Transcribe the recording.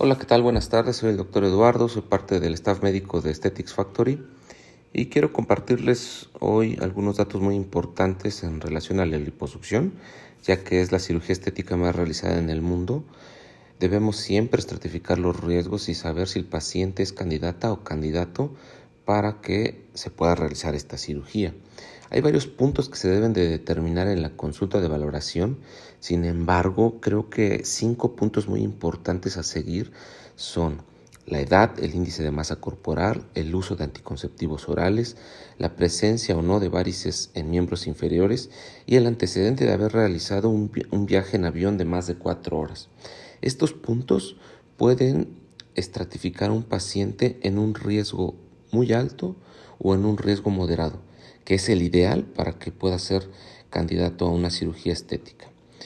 Hola, ¿qué tal? Buenas tardes, soy el doctor Eduardo, soy parte del staff médico de Aesthetics Factory y quiero compartirles hoy algunos datos muy importantes en relación a la liposucción, ya que es la cirugía estética más realizada en el mundo. Debemos siempre estratificar los riesgos y saber si el paciente es candidata o candidato para que se pueda realizar esta cirugía. Hay varios puntos que se deben de determinar en la consulta de valoración, sin embargo, creo que cinco puntos muy importantes a seguir son la edad, el índice de masa corporal, el uso de anticonceptivos orales, la presencia o no de varices en miembros inferiores y el antecedente de haber realizado un, viaje en avión de más de cuatro horas. Estos puntos pueden estratificar a un paciente en un riesgo muy alto o en un riesgo moderado que es el ideal para que pueda ser candidato a una cirugía estética.